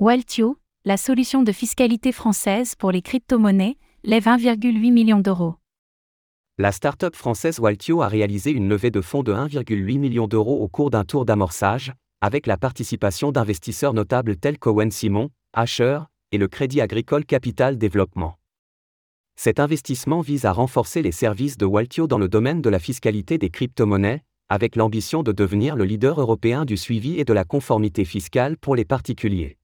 Waltio, la solution de fiscalité française pour les crypto-monnaies, lève 1,8 million d'euros. La start-up française Waltio a réalisé une levée de fonds de 1,8 million d'euros au cours d'un tour d'amorçage, avec la participation d'investisseurs notables tels qu'Owen Simon, Asher et le Crédit Agricole Capital Développement. Cet investissement vise à renforcer les services de Waltio dans le domaine de la fiscalité des crypto-monnaies, avec l'ambition de devenir le leader européen du suivi et de la conformité fiscale pour les particuliers.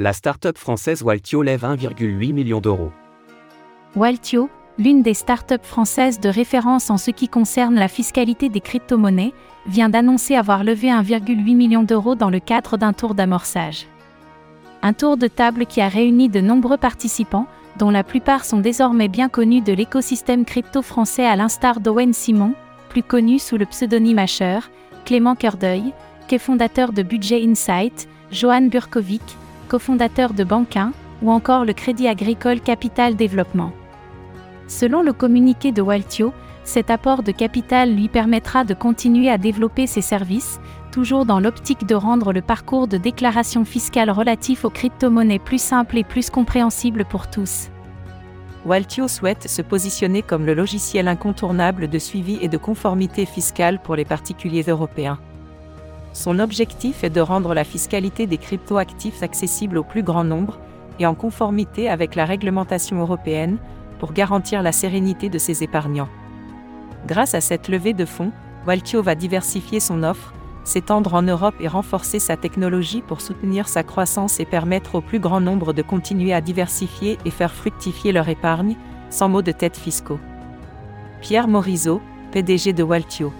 La start-up française Waltio lève 1,8 million d'euros. Waltio, l'une des start-up françaises de référence en ce qui concerne la fiscalité des crypto-monnaies, vient d'annoncer avoir levé 1,8 million d'euros dans le cadre d'un tour d'amorçage. Un tour de table qui a réuni de nombreux participants, dont la plupart sont désormais bien connus de l'écosystème crypto français à l'instar d'Owen Simon, plus connu sous le pseudonyme Asher, Clément Cœurdeuil, fondateur de Budget Insight, Johan Burkovic, cofondateur de Banquin, ou encore le Crédit Agricole Capital Développement. Selon le communiqué de Waltio, cet apport de capital lui permettra de continuer à développer ses services, toujours dans l'optique de rendre le parcours de déclaration fiscale relatif aux crypto-monnaies plus simple et plus compréhensible pour tous. Waltio souhaite se positionner comme le logiciel incontournable de suivi et de conformité fiscale pour les particuliers européens. Son objectif est de rendre la fiscalité des cryptoactifs accessible au plus grand nombre, et en conformité avec la réglementation européenne, pour garantir la sérénité de ses épargnants. Grâce à cette levée de fonds, Waltio va diversifier son offre, s'étendre en Europe et renforcer sa technologie pour soutenir sa croissance et permettre au plus grand nombre de continuer à diversifier et faire fructifier leur épargne, sans mots de tête fiscaux. Pierre Morisot, PDG de Waltio.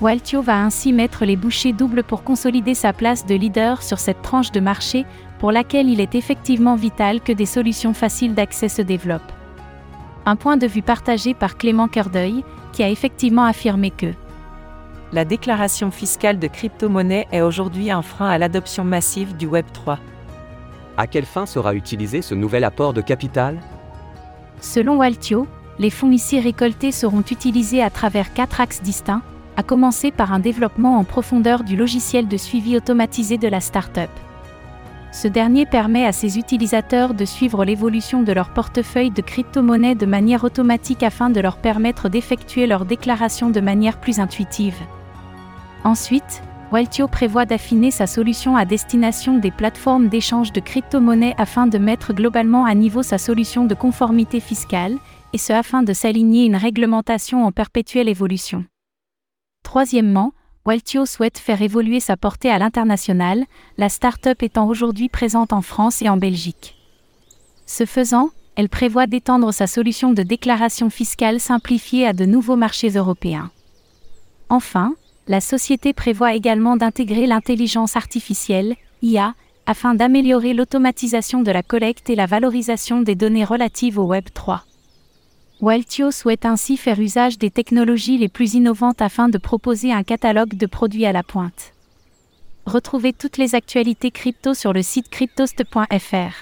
Waltio va ainsi mettre les bouchées doubles pour consolider sa place de leader sur cette tranche de marché, pour laquelle il est effectivement vital que des solutions faciles d'accès se développent. Un point de vue partagé par Clément Cœurdeuil, qui a effectivement affirmé que la déclaration fiscale de crypto-monnaie est aujourd'hui un frein à l'adoption massive du Web 3. À quelle fin sera utilisé ce nouvel apport de capital? Selon Waltio, les fonds ici récoltés seront utilisés à travers quatre axes distincts, à commencer par un développement en profondeur du logiciel de suivi automatisé de la startup. Ce dernier permet à ses utilisateurs de suivre l'évolution de leur portefeuille de crypto-monnaies de manière automatique afin de leur permettre d'effectuer leur déclaration de manière plus intuitive. Ensuite, Waltio prévoit d'affiner sa solution à destination des plateformes d'échange de crypto-monnaies afin de mettre globalement à niveau sa solution de conformité fiscale, et ce afin de s'aligner une réglementation en perpétuelle évolution. Troisièmement, Waltio souhaite faire évoluer sa portée à l'international, la start-up étant aujourd'hui présente en France et en Belgique. Ce faisant, elle prévoit d'étendre sa solution de déclaration fiscale simplifiée à de nouveaux marchés européens. Enfin, la société prévoit également d'intégrer l'intelligence artificielle, IA, afin d'améliorer l'automatisation de la collecte et la valorisation des données relatives au Web 3. Waltio souhaite ainsi faire usage des technologies les plus innovantes afin de proposer un catalogue de produits à la pointe. Retrouvez toutes les actualités crypto sur le site cryptost.fr.